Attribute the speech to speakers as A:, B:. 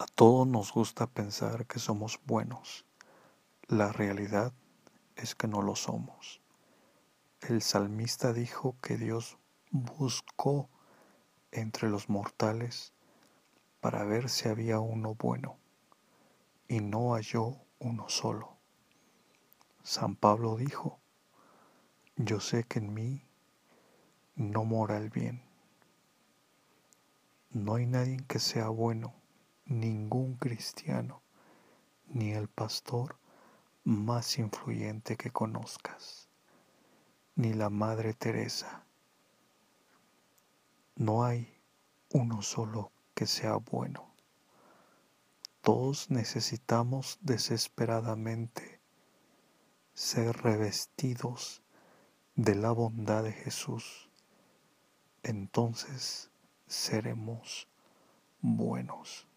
A: A todos nos gusta pensar que somos buenos. La realidad es que no lo somos. El salmista dijo que Dios buscó entre los mortales para ver si había uno bueno, y no halló uno solo. San Pablo dijo, yo sé que en mí no mora el bien. No hay nadie que sea bueno, ningún cristiano, ni el pastor más influyente que conozcas, ni la Madre Teresa. No hay uno solo que sea bueno. Todos necesitamos desesperadamente ser revestidos de la bondad de Jesús. Entonces seremos buenos.